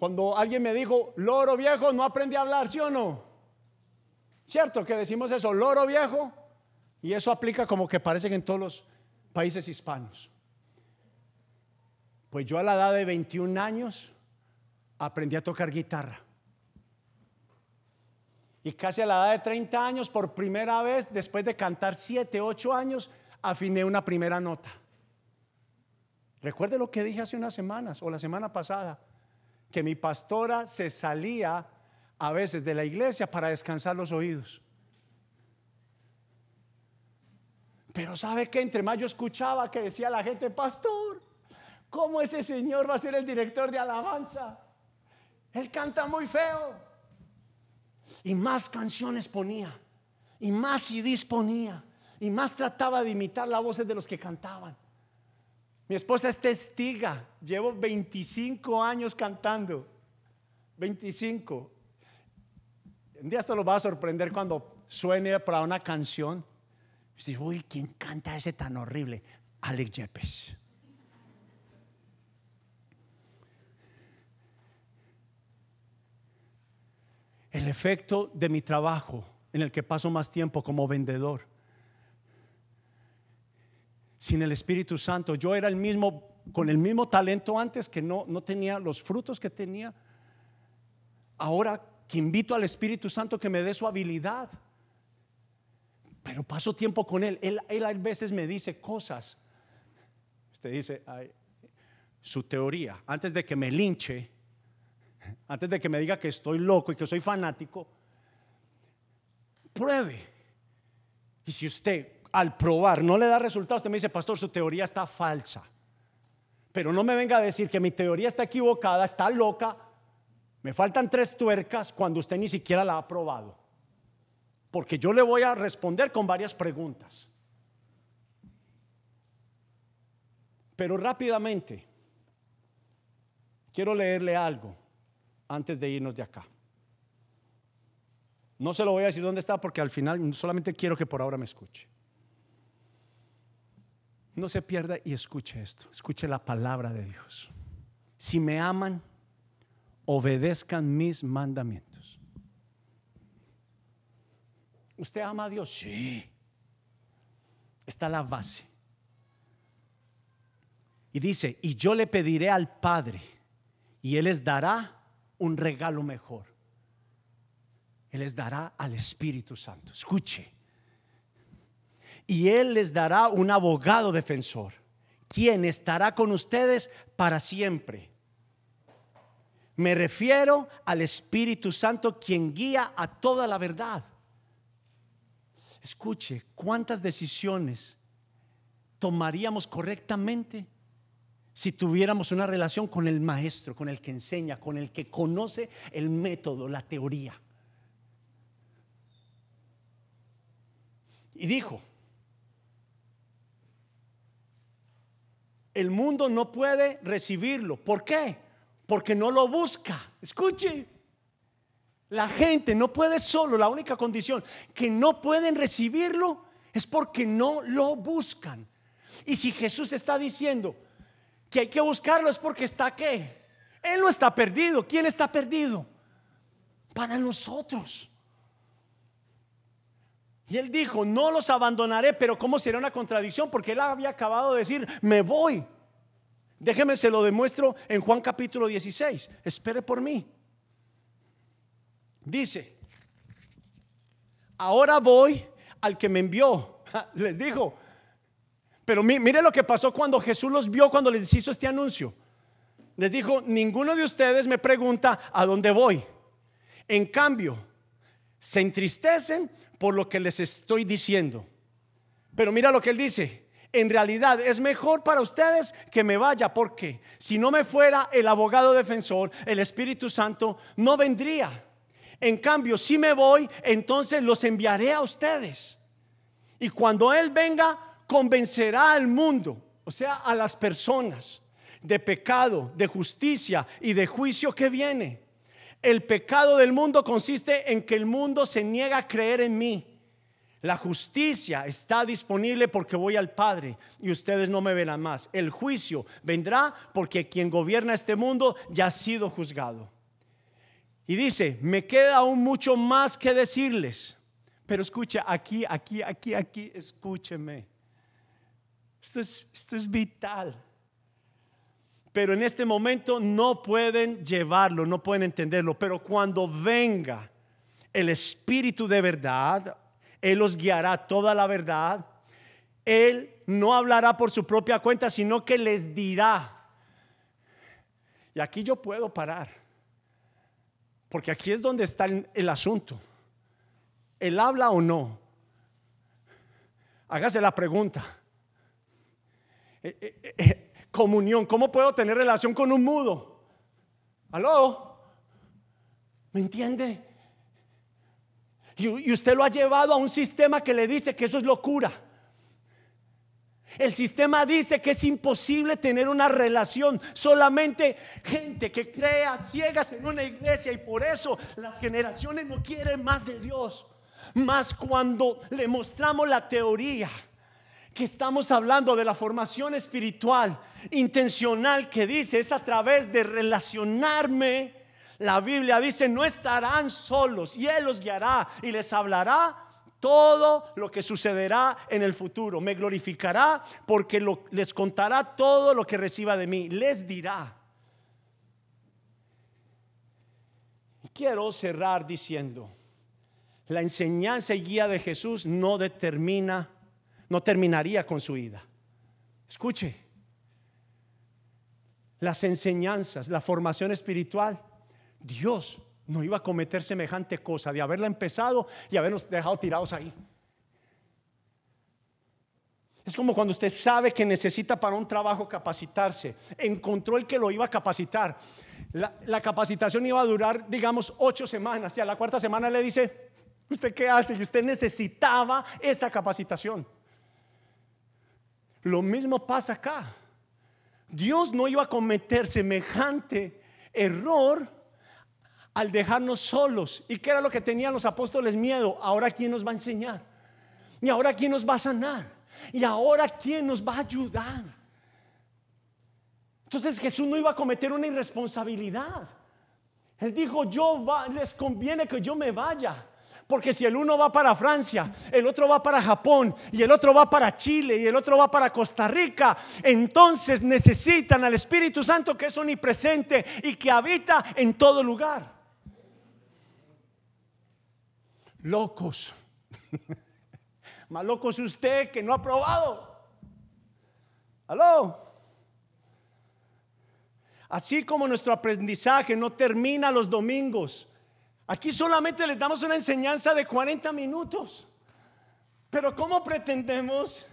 cuando alguien me dijo, loro viejo, no aprendí a hablar, ¿sí o no? ¿Cierto que decimos eso, loro viejo? Y eso aplica como que parece que en todos los países hispanos. Pues yo a la edad de 21 años aprendí a tocar guitarra. Y casi a la edad de 30 años, por primera vez, después de cantar 7, 8 años, afiné una primera nota. Recuerde lo que dije hace unas semanas o la semana pasada, que mi pastora se salía a veces de la iglesia para descansar los oídos. Pero sabe que entre más yo escuchaba que decía la gente, pastor, ¿cómo ese señor va a ser el director de alabanza? Él canta muy feo y más canciones ponía, y más CDs ponía, y más trataba de imitar las voces de los que cantaban. Mi esposa es testiga, llevo 25 años cantando, 25. Un día esto lo va a sorprender cuando suene para una canción. Y dice, uy, ¿quién canta ese tan horrible? Alex Yepes. el efecto de mi trabajo en el que paso más tiempo como vendedor. Sin el Espíritu Santo, yo era el mismo, con el mismo talento antes que no, no tenía los frutos que tenía. Ahora que invito al Espíritu Santo que me dé su habilidad. Pero paso tiempo con Él. Él, él a veces me dice cosas. Usted dice, su teoría, antes de que me linche, antes de que me diga que estoy loco y que soy fanático, pruebe. Y si usted al probar no le da resultados, usted me dice, pastor, su teoría está falsa. Pero no me venga a decir que mi teoría está equivocada, está loca. Me faltan tres tuercas cuando usted ni siquiera la ha probado. Porque yo le voy a responder con varias preguntas. Pero rápidamente, quiero leerle algo antes de irnos de acá. No se lo voy a decir dónde está porque al final solamente quiero que por ahora me escuche. No se pierda y escuche esto. Escuche la palabra de Dios. Si me aman, obedezcan mis mandamientos. ¿Usted ama a Dios? Sí. Está la base. Y dice, y yo le pediré al Padre, y Él les dará un regalo mejor. Él les dará al Espíritu Santo. Escuche. y Él les dará un abogado defensor, quien estará con ustedes para siempre. Me refiero al Espíritu Santo, quien guía a toda la verdad. Escuche, ¿cuántas decisiones tomaríamos correctamente si tuviéramos una relación con el maestro, con el que enseña, con el que conoce el método, la teoría? Y dijo, el mundo no puede recibirlo. ¿Por qué? Porque no lo busca. Escuche, la gente no puede solo, la única condición que no pueden recibirlo es porque no lo buscan. Y si Jesús está diciendo que hay que buscarlo es porque está qué? Él no está perdido. ¿Quién está perdido? Para nosotros. Y él dijo, no los abandonaré, pero ¿cómo sería una contradicción? Porque él había acabado de decir, me voy. Déjeme, se lo demuestro en Juan capítulo 16. Espere por mí. Dice, ahora voy al que me envió. *laughs* Les dijo, pero mire lo que pasó cuando Jesús los vio, cuando les hizo este anuncio. Les dijo, ninguno de ustedes me pregunta a dónde voy. En cambio, se entristecen por lo que les estoy diciendo. Pero mira lo que él dice. En realidad es mejor para ustedes que me vaya porque si no me fuera el abogado defensor, el Espíritu Santo no vendría. En cambio, si me voy, entonces los enviaré a ustedes. Y cuando Él venga, convencerá al mundo, o sea, a las personas, de pecado, de justicia y de juicio que viene. El pecado del mundo consiste en que el mundo se niega a creer en mí. La justicia está disponible porque voy al Padre y ustedes no me verán más. El juicio vendrá porque quien gobierna este mundo ya ha sido juzgado. Y dice, me queda aún mucho más que decirles. Pero escucha, aquí, aquí, aquí, aquí, escúcheme. Esto es, esto es vital pero en este momento no pueden llevarlo, no pueden entenderlo. Pero cuando venga el Espíritu de verdad, Él los guiará toda la verdad. Él no hablará por su propia cuenta, sino que les dirá. Y aquí yo puedo parar, porque aquí es donde está el, asunto. ¿Él habla o no? Hágase la pregunta. Eh, eh, eh, comunión. ¿Cómo puedo tener relación con un mudo? ¿Aló? ¿Me entiende? Y, usted lo ha llevado a un sistema que le dice que eso es locura. El sistema dice que es imposible tener una relación. Solamente gente que crea ciegas en una iglesia y por eso las generaciones no quieren más de Dios. Más cuando le mostramos la teoría que estamos hablando de la formación espiritual intencional que dice es a través de relacionarme. La Biblia dice, no estarán solos y Él los guiará y les hablará todo lo que sucederá en el futuro. Me glorificará porque les contará todo lo que reciba de mí. Les dirá. Quiero cerrar diciendo, la enseñanza y guía de Jesús no determina no terminaría con su vida. Escuche, las enseñanzas, la formación espiritual, Dios no iba a cometer semejante cosa de haberla empezado y habernos dejado tirados ahí. Es como cuando usted sabe que necesita para un trabajo capacitarse, encontró el que lo iba a capacitar. La, capacitación iba a durar, digamos, ocho semanas y a la cuarta semana le dice, ¿usted qué hace? Y usted necesitaba esa capacitación. Lo mismo pasa acá. Dios no iba a cometer semejante error al dejarnos solos. ¿Y qué era lo que tenían los apóstoles miedo? Ahora quién nos va a enseñar. Y ahora quién nos va a sanar. Y ahora quién nos va a ayudar. Entonces Jesús no iba a cometer una irresponsabilidad. Él dijo, yo les conviene que yo me vaya. Porque si el uno va para Francia, el otro va para Japón y el otro va para Chile y el otro va para Costa Rica, entonces necesitan al Espíritu Santo que es omnipresente y que habita en todo lugar. Locos. *laughs* Más loco es usted que no ha probado. Aló. Así como nuestro aprendizaje no termina los domingos. Aquí solamente les damos una enseñanza de 40 minutos. Pero ¿cómo pretendemos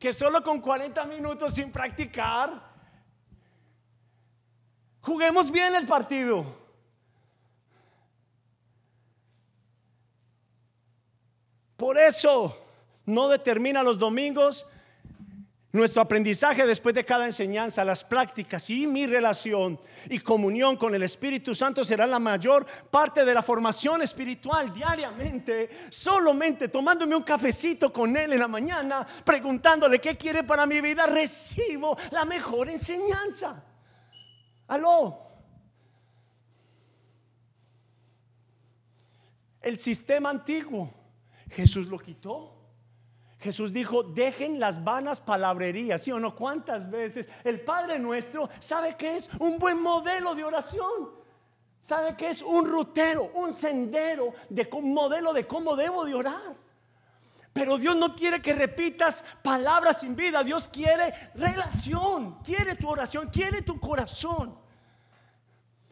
que solo con 40 minutos sin practicar juguemos bien el partido? Por eso no determina los domingos nuestro aprendizaje después de cada enseñanza, las prácticas y mi relación y comunión con el Espíritu Santo será la mayor parte de la formación espiritual diariamente, solamente tomándome un cafecito con Él en la mañana, preguntándole qué quiere para mi vida, recibo la mejor enseñanza. Aló. El sistema antiguo, Jesús lo quitó. Jesús dijo, dejen las vanas palabrerías, ¿sí o no? ¿Cuántas veces el Padre nuestro sabe que es un buen modelo de oración? ¿Sabe que es un rutero, un sendero, de un modelo de cómo debo de orar? Pero Dios no quiere que repitas palabras sin vida. Dios quiere relación, quiere tu oración, quiere tu corazón.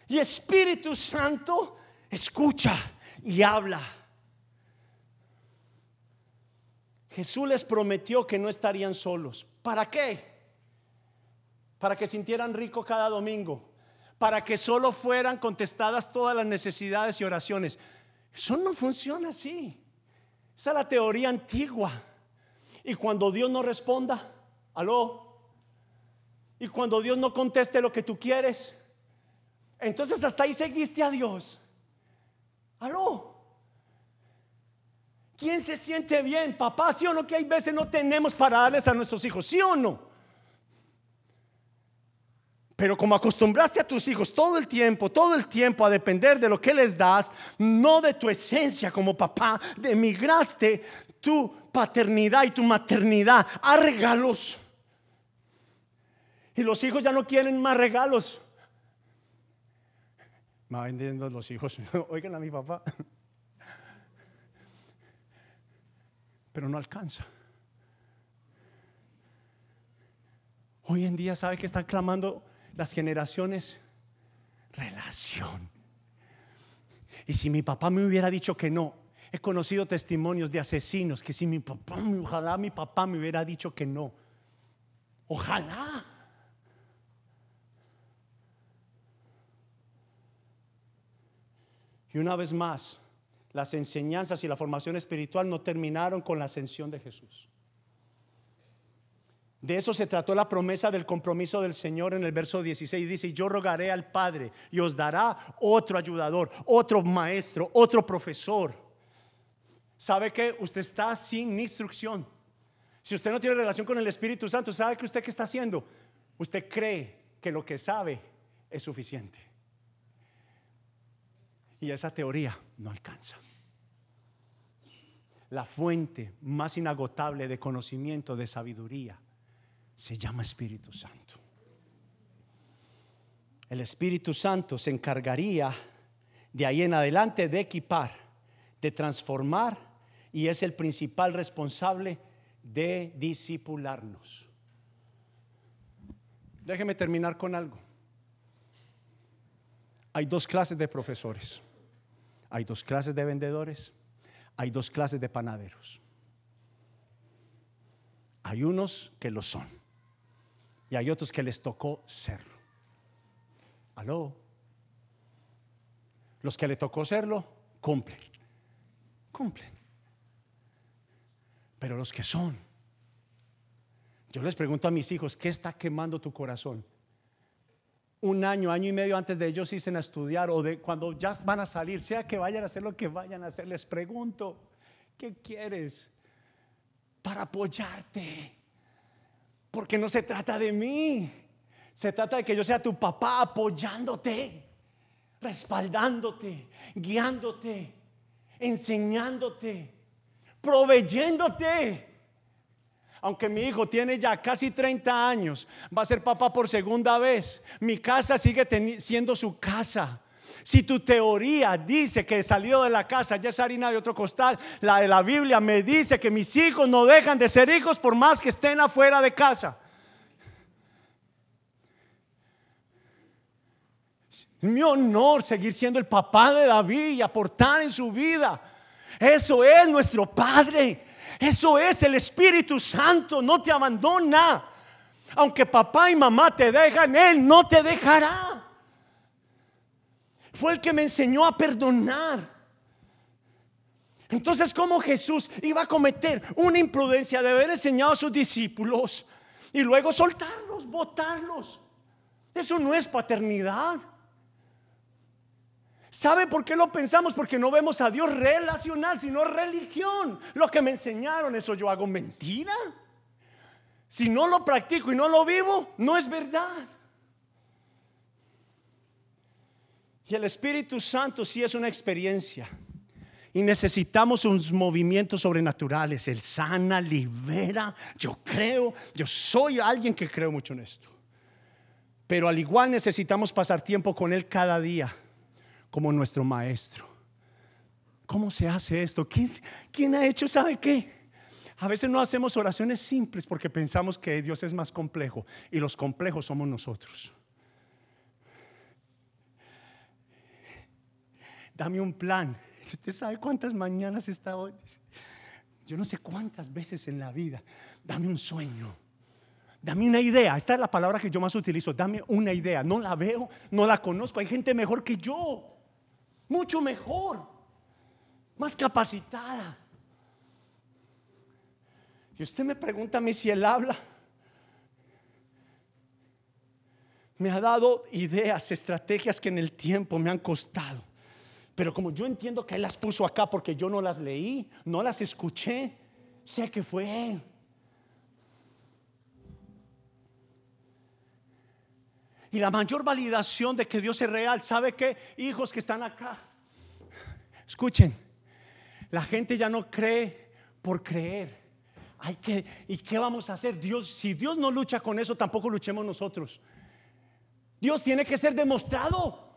Y Espíritu Santo escucha y habla. Jesús les prometió que no estarían solos. ¿Para qué? Para que sintieran rico cada domingo. Para que solo fueran contestadas todas las necesidades y oraciones. Eso no funciona así. Esa es la teoría antigua. Y cuando Dios no responda, aló. Y cuando Dios no conteste lo que tú quieres, entonces hasta ahí seguiste a Dios. Aló. ¿Quién se siente bien, papá? ¿Sí o no? Que hay veces no tenemos para darles a nuestros hijos, ¿sí o no? Pero como acostumbraste a tus hijos todo el tiempo, todo el tiempo a depender de lo que les das, no de tu esencia como papá, emigraste tu paternidad y tu maternidad a regalos. Y los hijos ya no quieren más regalos. Me va vendiendo los hijos. *laughs* Oigan a mi papá. Pero no alcanza. Hoy en día, ¿sabe que están clamando las generaciones? Relación. Y si mi papá me hubiera dicho que no, he conocido testimonios de asesinos que si mi papá, ojalá mi papá me hubiera dicho que no. Ojalá. Y una vez más, las enseñanzas y la formación espiritual no terminaron con la ascensión de Jesús. De eso se trató la promesa del compromiso del Señor en el verso 16. Dice, yo rogaré al Padre y os dará otro ayudador, otro maestro, otro profesor. ¿Sabe que usted está sin instrucción? Si usted no tiene relación con el Espíritu Santo, ¿sabe que usted qué está haciendo? Usted cree que lo que sabe es suficiente. Y esa teoría no alcanza. La fuente más inagotable de conocimiento, de sabiduría, se llama Espíritu Santo. El Espíritu Santo se encargaría de ahí en adelante de equipar, de transformar y es el principal responsable de disipularnos. Déjeme terminar con algo. Hay dos clases de profesores. Hay dos clases de vendedores, hay dos clases de panaderos. Hay unos que lo son y hay otros que les tocó serlo. Aló. Los que le tocó serlo, cumplen. Cumplen. Pero los que son, yo les pregunto a mis hijos, ¿qué está quemando tu corazón? Un año, año y medio antes de ellos irse a estudiar o de cuando ya van a salir, sea que vayan a hacer lo que vayan a hacer, les pregunto, ¿qué quieres? Para apoyarte. Porque no se trata de mí, se trata de que yo sea tu papá apoyándote, respaldándote, guiándote, enseñándote, proveyéndote aunque mi hijo tiene ya casi 30 años, va a ser papá por segunda vez. Mi casa sigue siendo su casa. Si tu teoría dice que salió de la casa ya es harina de otro costal, la de la Biblia me dice que mis hijos no dejan de ser hijos por más que estén afuera de casa. Es mi honor seguir siendo el papá de David y aportar en su vida. Eso es nuestro Padre. Eso es el Espíritu Santo. No te abandona. Aunque papá y mamá te dejan, Él no te dejará. Fue el que me enseñó a perdonar. Entonces, ¿cómo Jesús iba a cometer una imprudencia de haber enseñado a sus discípulos y luego soltarlos, botarlos? Eso no es paternidad. ¿Sabe por qué lo pensamos? Porque no vemos a Dios relacional, sino religión. Lo que me enseñaron, eso yo hago mentira. Si no lo practico y no lo vivo, no es verdad. Y el Espíritu Santo sí es una experiencia. Y necesitamos unos movimientos sobrenaturales. Él sana, libera. Yo creo, yo soy alguien que creo mucho en esto. Pero al igual necesitamos pasar tiempo con Él cada día como nuestro maestro. ¿Cómo se hace esto? ¿Quién, ha hecho, sabe qué? A veces no hacemos oraciones simples porque pensamos que Dios es más complejo y los complejos somos nosotros. Dame un plan. *laughs* ¿Usted sabe cuántas mañanas he estado? Yo no sé cuántas veces en la vida. Dame un sueño. Dame una idea. Esta es la palabra que yo más utilizo. Dame una idea. No la veo, no la conozco. Hay gente mejor que yo mucho mejor, más capacitada. Y usted me pregunta a mí si él habla. Me ha dado ideas, estrategias que en el tiempo me han costado. Pero como yo entiendo que él las puso acá porque yo no las leí, no las escuché, sé que fue él. Y la mayor validación de que Dios es real, ¿sabe qué? Hijos que están acá. Escuchen, la gente ya no cree por creer. Hay que, ¿y qué vamos a hacer? Dios, si Dios no lucha con eso, tampoco luchemos nosotros. Dios tiene que ser demostrado.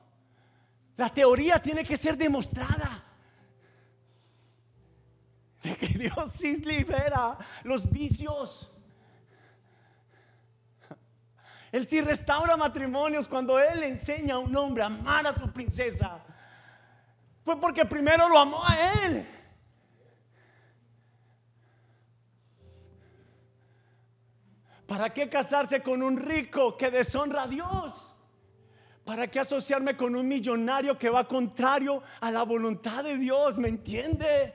La teoría tiene que ser demostrada. De que *laughs* Dios sí libera los vicios. Él sí restaura matrimonios cuando Él enseña a un hombre a amar a su princesa. Fue porque primero lo amó a Él. ¿Para qué casarse con un rico que deshonra a Dios? ¿Para qué asociarme con un millonario que va contrario a la voluntad de Dios? ¿Me entiende?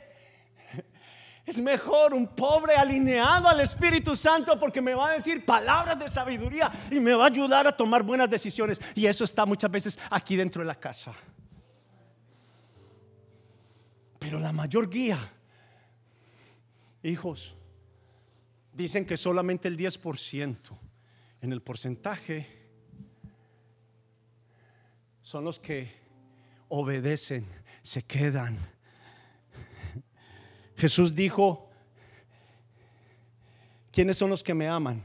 Es mejor un pobre alineado al Espíritu Santo porque me va a decir palabras de sabiduría y me va a ayudar a tomar buenas decisiones. Y eso está muchas veces aquí dentro de la casa. Pero la mayor guía, hijos, dicen que solamente el 10% en el porcentaje son los que obedecen, se quedan Jesús dijo, ¿quiénes son los que me aman?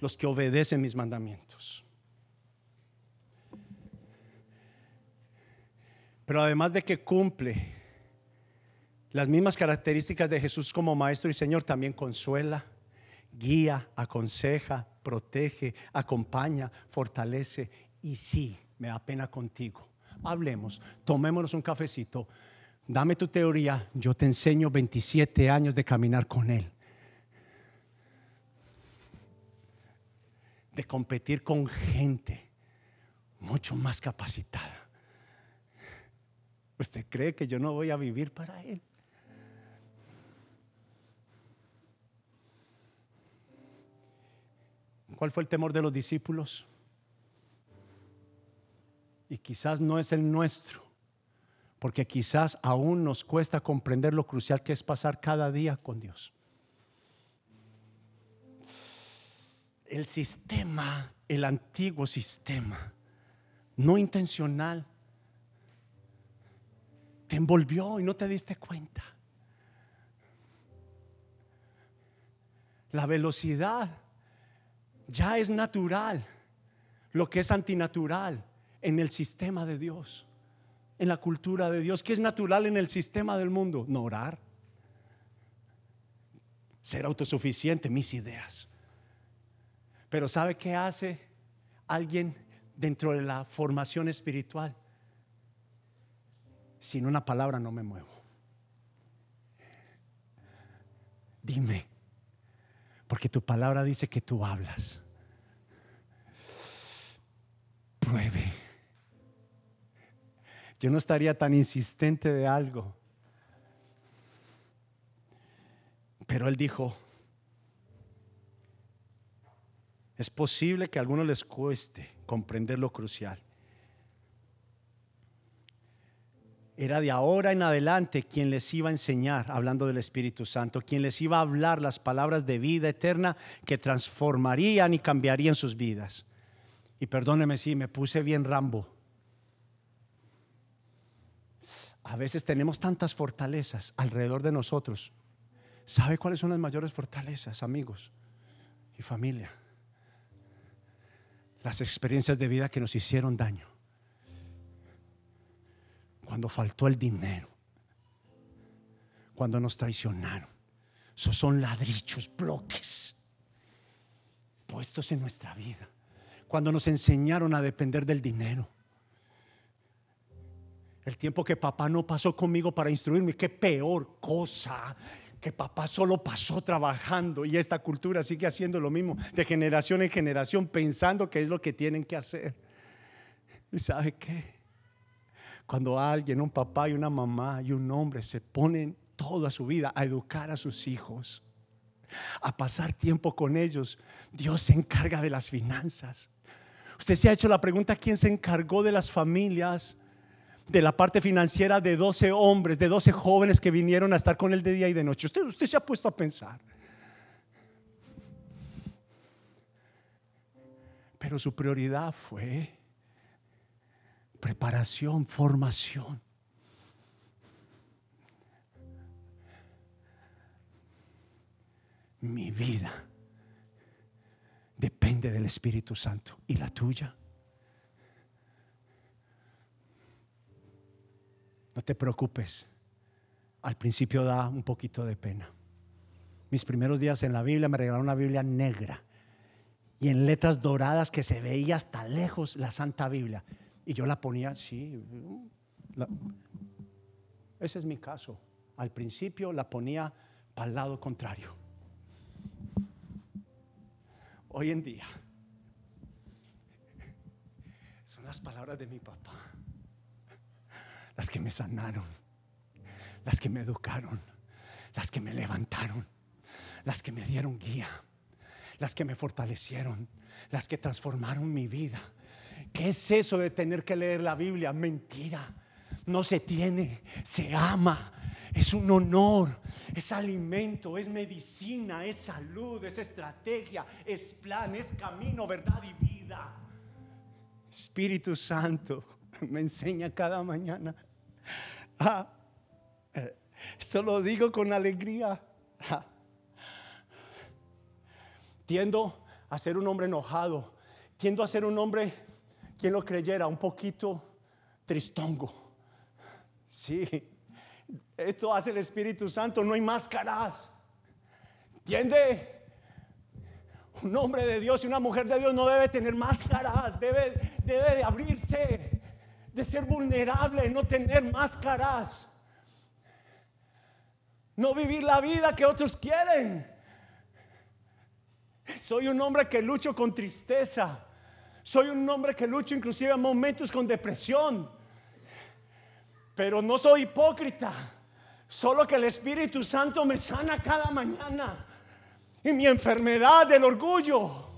Los que obedecen mis mandamientos. Pero además de que cumple las mismas características de Jesús como Maestro y Señor, también consuela, guía, aconseja, protege, acompaña, fortalece. Y sí, me da pena contigo. Hablemos, tomémonos un cafecito dame tu teoría, yo te enseño 27 años de caminar con Él. De competir con gente mucho más capacitada. ¿Usted cree que yo no voy a vivir para Él? ¿Cuál fue el temor de los discípulos? Y quizás no es el nuestro porque quizás aún nos cuesta comprender lo crucial que es pasar cada día con Dios. El sistema, el antiguo sistema, no intencional, te envolvió y no te diste cuenta. La velocidad ya es natural, lo que es antinatural en el sistema de Dios. En la cultura de Dios? ¿Qué es natural en el sistema del mundo? No orar. Ser autosuficiente, mis ideas. Pero ¿sabe qué hace alguien dentro de la formación espiritual? Sin una palabra no me muevo. Dime, porque tu palabra dice que tú hablas. Pruebe. Yo no estaría tan insistente de algo. Pero él dijo, es posible que a algunos les cueste comprender lo crucial. era de ahora en adelante quien les iba a enseñar, hablando del Espíritu Santo, quien les iba a hablar las palabras de vida eterna que transformarían y cambiarían sus vidas. Y perdóneme si me puse bien rambo. A veces tenemos tantas fortalezas alrededor de nosotros. ¿Sabe cuáles son las mayores fortalezas, amigos y familia? Las experiencias de vida que nos hicieron daño cuando faltó el dinero, cuando nos traicionaron. Esos son ladrillos, bloques puestos en nuestra vida. Cuando nos enseñaron a depender del dinero. El tiempo que papá no pasó conmigo para instruirme, qué peor cosa que papá solo pasó trabajando y esta cultura sigue haciendo lo mismo de generación en generación pensando que es lo que tienen que hacer. ¿Y sabe qué? Cuando alguien, un papá y una mamá y un hombre se ponen toda su vida a educar a sus hijos, a pasar tiempo con ellos, Dios se encarga de las finanzas. Usted se ha hecho la pregunta, ¿quién se encargó de las familias? De la parte financiera de 12 hombres, de 12 jóvenes que vinieron a estar con él de día y de noche. Usted, usted se ha puesto a pensar. Pero su prioridad fue preparación, formación. Mi vida depende del Espíritu Santo y la tuya. No te preocupes. Al principio da un poquito de pena. Mis primeros días en la Biblia me regalaron una Biblia negra y en letras doradas que se veía hasta lejos la Santa Biblia. Y yo la ponía así. ese es mi caso. Al principio la ponía para el lado contrario. Hoy en día son las palabras de mi papá las que me sanaron, las que me educaron, las que me levantaron, las que me dieron guía, las que me fortalecieron, las que transformaron mi vida ¿Qué es eso de tener que leer la Biblia? Mentira. No se tiene, se ama. Es un honor, es alimento, es medicina, es salud, es estrategia, es plan, es camino, verdad y vida. Espíritu Santo me enseña cada mañana. *laughs* Ah, eh, esto lo digo con alegría. Ah. tiendo a ser un hombre enojado, tiendo a ser un hombre quien lo creyera, un poquito tristongo. Sí, esto hace el Espíritu Santo, no hay máscaras. ¿Entiende? Un hombre de Dios y una mujer de Dios no debe tener máscaras, debe, debe de abrirse, de ser vulnerable, no tener máscaras. No vivir la vida que otros quieren. Soy un hombre que lucho con tristeza. Soy un hombre que lucha inclusive en momentos con depresión. Pero no soy hipócrita. Solo que el Espíritu Santo me sana cada mañana. Y mi enfermedad del orgullo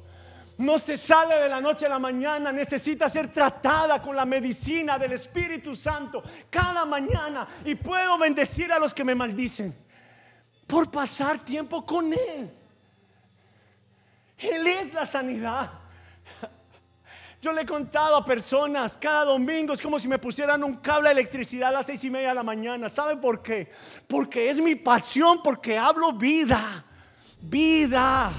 no se sale de la noche a la mañana. Necesita ser tratada con la medicina del Espíritu Santo cada mañana. Y puedo bendecir a los que me maldicen por pasar tiempo con Él. Él es la sanidad. Yo le he contado a personas cada domingo, es como si me pusieran un cable de electricidad a las seis y media de la mañana. ¿Saben por qué? Porque es mi pasión, porque hablo vida, vida.